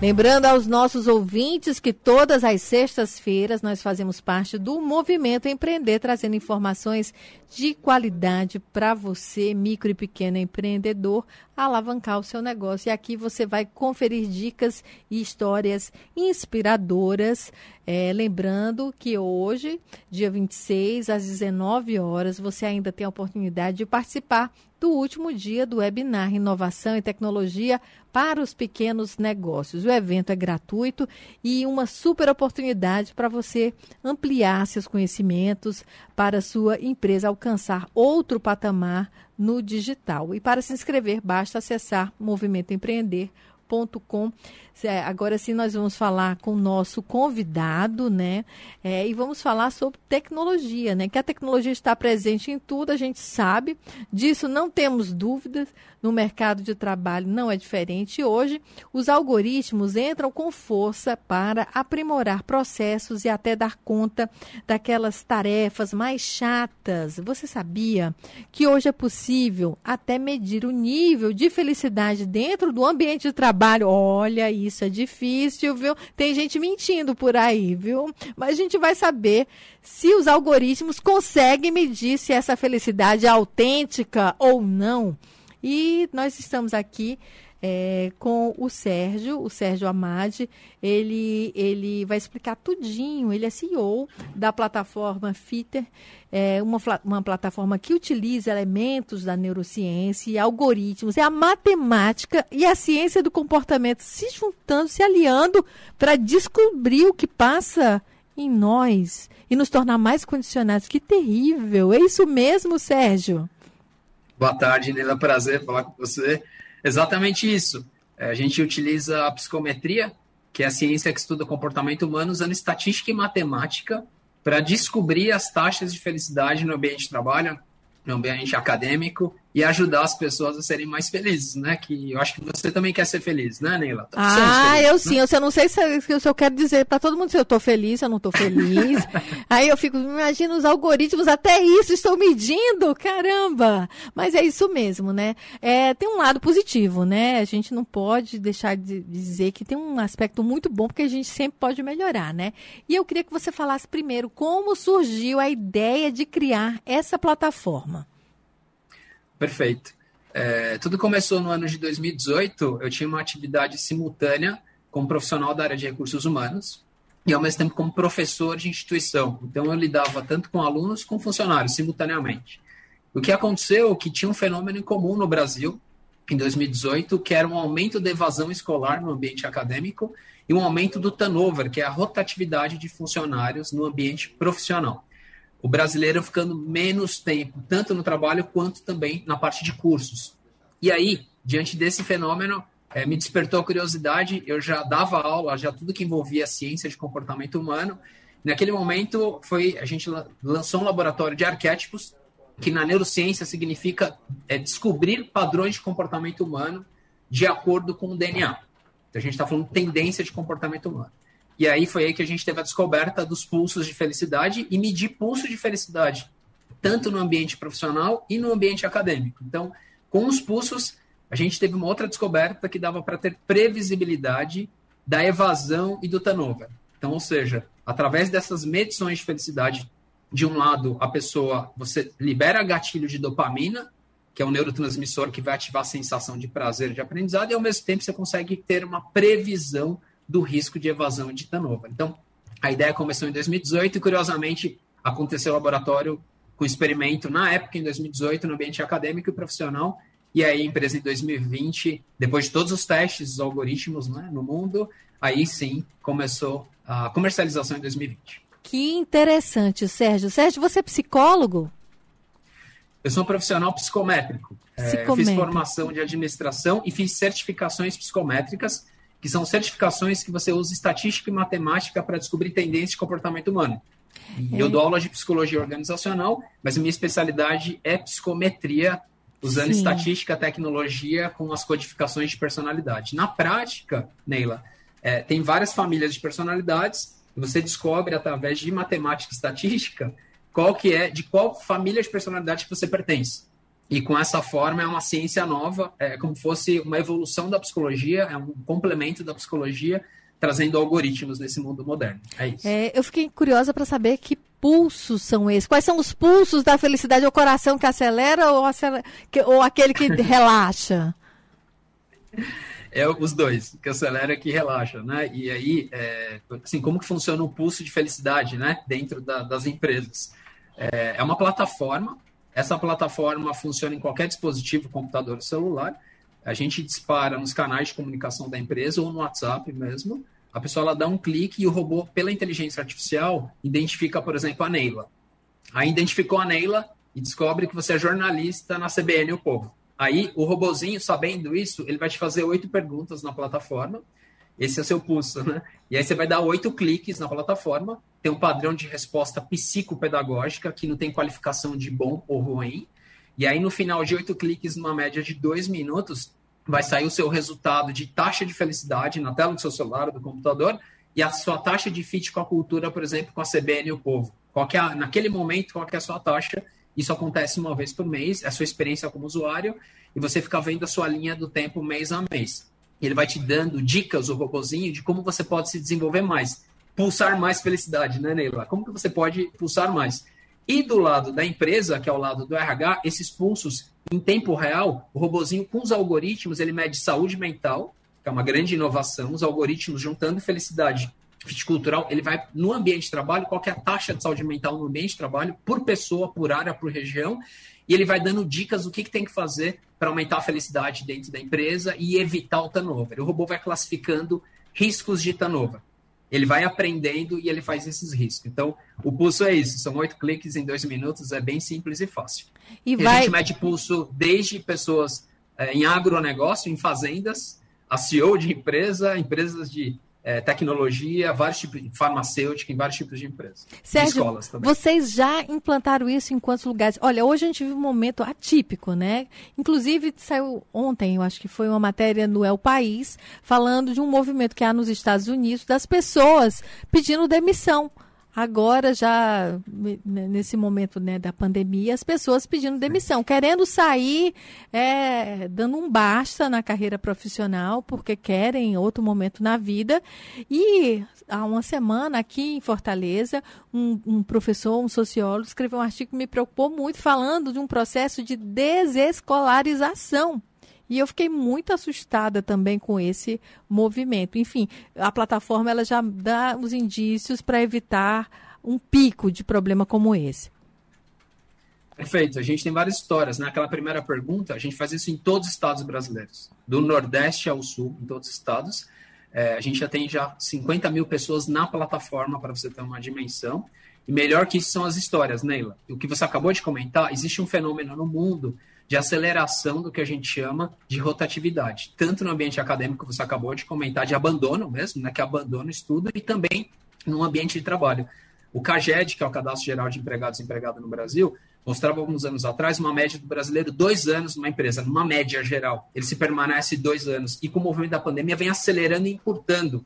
Lembrando aos nossos ouvintes que todas as sextas-feiras nós fazemos parte do Movimento Empreender, trazendo informações de qualidade para você, micro e pequeno empreendedor, alavancar o seu negócio. E aqui você vai conferir dicas e histórias inspiradoras. É, lembrando que hoje, dia 26, às 19 horas, você ainda tem a oportunidade de participar do último dia do webinar Inovação e Tecnologia para os Pequenos Negócios. O evento é gratuito e uma super oportunidade para você ampliar seus conhecimentos para a sua empresa alcançar outro patamar no digital. E para se inscrever, basta acessar movimentoempreender.com é, agora sim nós vamos falar com o nosso convidado, né? É, e vamos falar sobre tecnologia, né? Que a tecnologia está presente em tudo, a gente sabe. Disso não temos dúvidas. No mercado de trabalho não é diferente. Hoje os algoritmos entram com força para aprimorar processos e até dar conta daquelas tarefas mais chatas. Você sabia que hoje é possível até medir o nível de felicidade dentro do ambiente de trabalho? Olha isso isso é difícil, viu? Tem gente mentindo por aí, viu? Mas a gente vai saber se os algoritmos conseguem medir se essa felicidade é autêntica ou não. E nós estamos aqui é, com o Sérgio, o Sérgio Amade. Ele, ele vai explicar tudinho. Ele é CEO da plataforma Fitter, é uma, uma plataforma que utiliza elementos da neurociência e algoritmos. É a matemática e a ciência do comportamento se juntando, se aliando para descobrir o que passa em nós e nos tornar mais condicionados. Que terrível! É isso mesmo, Sérgio? Boa tarde, Nila. Prazer falar com você. Exatamente isso. É, a gente utiliza a psicometria, que é a ciência que estuda comportamento humano, usando estatística e matemática para descobrir as taxas de felicidade no ambiente de trabalho, no ambiente acadêmico e ajudar as pessoas a serem mais felizes, né? Que eu acho que você também quer ser feliz, né, Neila? Ah, felizes, eu né? sim. Eu não sei se, se eu quero dizer para todo mundo se eu estou feliz, se eu não estou feliz. Aí eu fico, imagina os algoritmos, até isso estão medindo, caramba! Mas é isso mesmo, né? É, tem um lado positivo, né? A gente não pode deixar de dizer que tem um aspecto muito bom, porque a gente sempre pode melhorar, né? E eu queria que você falasse primeiro como surgiu a ideia de criar essa plataforma. Perfeito. É, tudo começou no ano de 2018. Eu tinha uma atividade simultânea como profissional da área de recursos humanos e, ao mesmo tempo, como professor de instituição. Então, eu lidava tanto com alunos como funcionários, simultaneamente. O que aconteceu é que tinha um fenômeno em comum no Brasil, em 2018, que era um aumento da evasão escolar no ambiente acadêmico e um aumento do turnover, que é a rotatividade de funcionários no ambiente profissional o brasileiro ficando menos tempo, tanto no trabalho quanto também na parte de cursos. E aí, diante desse fenômeno, é, me despertou a curiosidade. Eu já dava aula, já tudo que envolvia ciência de comportamento humano. Naquele momento, foi a gente lançou um laboratório de arquétipos, que na neurociência significa é, descobrir padrões de comportamento humano de acordo com o DNA. Então, a gente está falando tendência de comportamento humano. E aí foi aí que a gente teve a descoberta dos pulsos de felicidade e medir pulso de felicidade, tanto no ambiente profissional e no ambiente acadêmico. Então, com os pulsos, a gente teve uma outra descoberta que dava para ter previsibilidade da evasão e do turnover. Então, ou seja, através dessas medições de felicidade, de um lado, a pessoa, você libera gatilho de dopamina, que é um neurotransmissor que vai ativar a sensação de prazer de aprendizado, e ao mesmo tempo você consegue ter uma previsão do risco de evasão de turnover. Então, a ideia começou em 2018 e, curiosamente, aconteceu o laboratório com experimento na época, em 2018, no ambiente acadêmico e profissional, e aí a empresa em 2020, depois de todos os testes, os algoritmos né, no mundo, aí sim começou a comercialização em 2020. Que interessante, Sérgio. Sérgio, você é psicólogo? Eu sou um profissional psicométrico. psicométrico. É, fiz formação de administração e fiz certificações psicométricas que são certificações que você usa estatística e matemática para descobrir tendências de comportamento humano. E é. eu dou aula de psicologia organizacional, mas a minha especialidade é psicometria, usando Sim. estatística, tecnologia com as codificações de personalidade. Na prática, Neila, é, tem várias famílias de personalidades e você descobre através de matemática e estatística qual que é, de qual família de personalidade que você pertence. E com essa forma é uma ciência nova, é como fosse uma evolução da psicologia, é um complemento da psicologia, trazendo algoritmos nesse mundo moderno. É isso. É, eu fiquei curiosa para saber que pulsos são esses? Quais são os pulsos da felicidade? É o coração que acelera ou, acelera, que, ou aquele que relaxa? É os dois, que acelera e que relaxa, né? E aí, é, assim, como que funciona o pulso de felicidade, né? Dentro da, das empresas. É, é uma plataforma essa plataforma funciona em qualquer dispositivo, computador celular. A gente dispara nos canais de comunicação da empresa ou no WhatsApp mesmo. A pessoa ela dá um clique e o robô, pela inteligência artificial, identifica, por exemplo, a Neila. Aí identificou a Neila e descobre que você é jornalista na CBN O Povo. Aí o robozinho, sabendo isso, ele vai te fazer oito perguntas na plataforma esse é o seu pulso, né? E aí você vai dar oito cliques na plataforma, tem um padrão de resposta psicopedagógica, que não tem qualificação de bom ou ruim. E aí, no final de oito cliques, numa média de dois minutos, vai sair o seu resultado de taxa de felicidade na tela do seu celular do computador e a sua taxa de fit com a cultura, por exemplo, com a CBN e o povo. Qual é a, naquele momento, qual é a sua taxa? Isso acontece uma vez por mês, é a sua experiência como usuário, e você fica vendo a sua linha do tempo mês a mês ele vai te dando dicas, o robozinho, de como você pode se desenvolver mais. Pulsar mais felicidade, né, Neila? Como que você pode pulsar mais? E do lado da empresa, que é o lado do RH, esses pulsos em tempo real, o robozinho com os algoritmos, ele mede saúde mental, que é uma grande inovação, os algoritmos juntando felicidade viticultural, ele vai no ambiente de trabalho, qual é a taxa de saúde mental no ambiente de trabalho, por pessoa, por área, por região, e ele vai dando dicas do que, que tem que fazer para aumentar a felicidade dentro da empresa e evitar o turnover. O robô vai classificando riscos de turnover. Ele vai aprendendo e ele faz esses riscos. Então, o pulso é isso: são oito cliques em dois minutos, é bem simples e fácil. E, e vai... a gente mede pulso desde pessoas é, em agronegócio, em fazendas, a CEO de empresa, empresas de é, tecnologia, vários tipos de farmacêutica, em vários tipos de empresas. Sérgio, escolas também. vocês já implantaram isso em quantos lugares? Olha, hoje a gente vive um momento atípico, né? Inclusive, saiu ontem, eu acho que foi uma matéria no El País, falando de um movimento que há nos Estados Unidos das pessoas pedindo demissão agora já nesse momento né, da pandemia, as pessoas pedindo demissão, querendo sair, é, dando um basta na carreira profissional, porque querem outro momento na vida. E há uma semana, aqui em Fortaleza, um, um professor, um sociólogo, escreveu um artigo que me preocupou muito, falando de um processo de desescolarização e eu fiquei muito assustada também com esse movimento. Enfim, a plataforma ela já dá os indícios para evitar um pico de problema como esse. Perfeito. A gente tem várias histórias. Naquela né? primeira pergunta, a gente faz isso em todos os estados brasileiros, do Nordeste ao Sul, em todos os estados. É, a gente já tem já 50 mil pessoas na plataforma para você ter uma dimensão. E melhor que isso são as histórias, Neila. O que você acabou de comentar, existe um fenômeno no mundo de aceleração do que a gente chama de rotatividade, tanto no ambiente acadêmico, que você acabou de comentar, de abandono mesmo, né, que abandona o estudo, e também no ambiente de trabalho. O CAGED, que é o Cadastro Geral de Empregados e Empregadas no Brasil, mostrava alguns anos atrás uma média do brasileiro dois anos numa empresa, numa média geral. Ele se permanece dois anos. E com o movimento da pandemia vem acelerando e encurtando.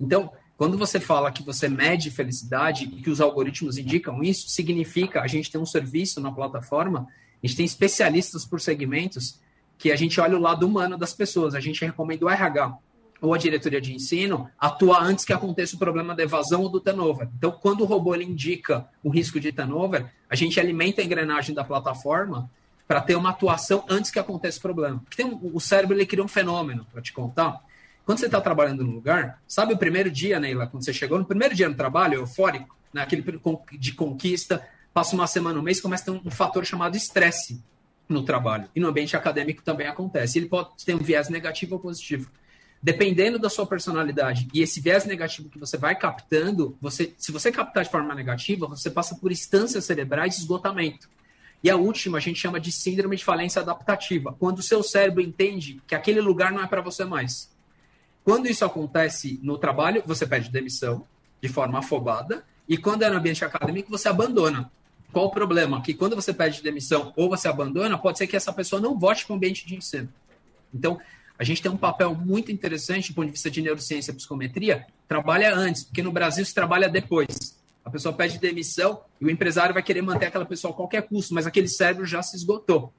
Então, quando você fala que você mede felicidade e que os algoritmos indicam isso, significa a gente tem um serviço na plataforma a gente tem especialistas por segmentos que a gente olha o lado humano das pessoas. A gente recomenda o RH ou a diretoria de ensino atuar antes que aconteça o problema da evasão ou do turnover. Então, quando o robô indica o risco de turnover, a gente alimenta a engrenagem da plataforma para ter uma atuação antes que aconteça o problema. Porque tem, o cérebro ele cria um fenômeno, para te contar. Quando você está trabalhando no lugar, sabe o primeiro dia, Neila, quando você chegou no primeiro dia no trabalho, eufórico, né, aquele de conquista, passa uma semana, um mês, começa a ter um, fator chamado estresse no trabalho. E no ambiente acadêmico também acontece. Ele pode ter um viés negativo ou positivo. Dependendo da sua personalidade e esse viés negativo que você vai captando, você, se você captar de forma negativa, você passa por instâncias cerebrais de esgotamento. E a última a gente chama de síndrome de falência adaptativa, quando o seu cérebro entende que aquele lugar não é para você mais. Quando isso acontece no trabalho, você pede demissão de forma afobada, e quando é no ambiente acadêmico, você abandona. Qual o problema? Que quando você pede demissão ou você abandona, pode ser que essa pessoa não vote para o ambiente de ensino. Então, a gente tem um papel muito interessante do ponto de vista de neurociência e psicometria, trabalha antes, porque no Brasil se trabalha depois. A pessoa pede demissão e o empresário vai querer manter aquela pessoa a qualquer custo, mas aquele cérebro já se esgotou.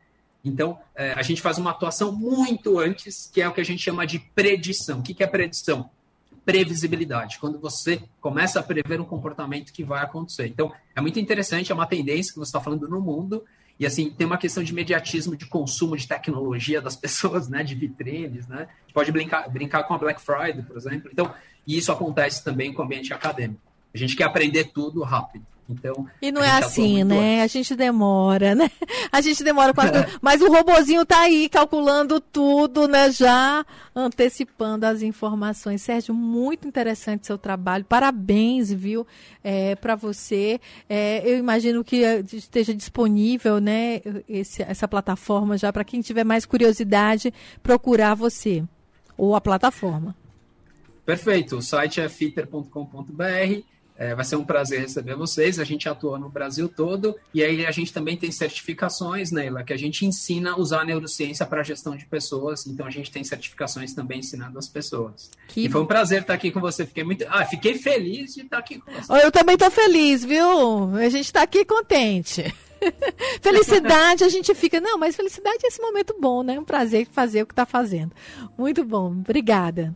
Então, é, a gente faz uma atuação muito antes, que é o que a gente chama de predição. O que é predição? Previsibilidade, quando você começa a prever um comportamento que vai acontecer. Então, é muito interessante, é uma tendência que você está falando no mundo, e assim, tem uma questão de imediatismo de consumo de tecnologia das pessoas, né, de vitrines, né? Pode brincar, brincar com a Black Friday, por exemplo. Então, e isso acontece também com o ambiente acadêmico. A gente quer aprender tudo rápido. Então, e não é assim, né? Antes. A gente demora, né? A gente demora quase. É. Mas o robozinho tá aí calculando tudo, né? Já antecipando as informações. Sérgio, muito interessante seu trabalho. Parabéns, viu? É, para você. É, eu imagino que esteja disponível, né? Esse, essa plataforma já para quem tiver mais curiosidade procurar você ou a plataforma. Perfeito. O site é fitter.com.br. É, vai ser um prazer receber vocês. A gente atua no Brasil todo e aí a gente também tem certificações, Neila, que a gente ensina a usar a neurociência para a gestão de pessoas. Então a gente tem certificações também ensinando as pessoas. Que... E foi um prazer estar aqui com você. Fiquei muito, ah, fiquei feliz de estar aqui com você. Eu também estou feliz, viu? A gente está aqui contente. felicidade, a gente fica, não, mas felicidade é esse momento bom, né? Um prazer fazer o que está fazendo. Muito bom, obrigada.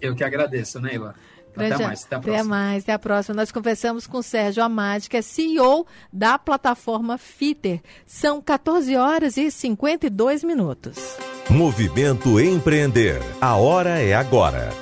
Eu que agradeço, Neila. Grande, até mais, até a próxima. Até mais, até a próxima. Nós conversamos com o Sérgio Amade, que é CEO da plataforma Fitter. São 14 horas e 52 minutos. Movimento Empreender. A hora é agora.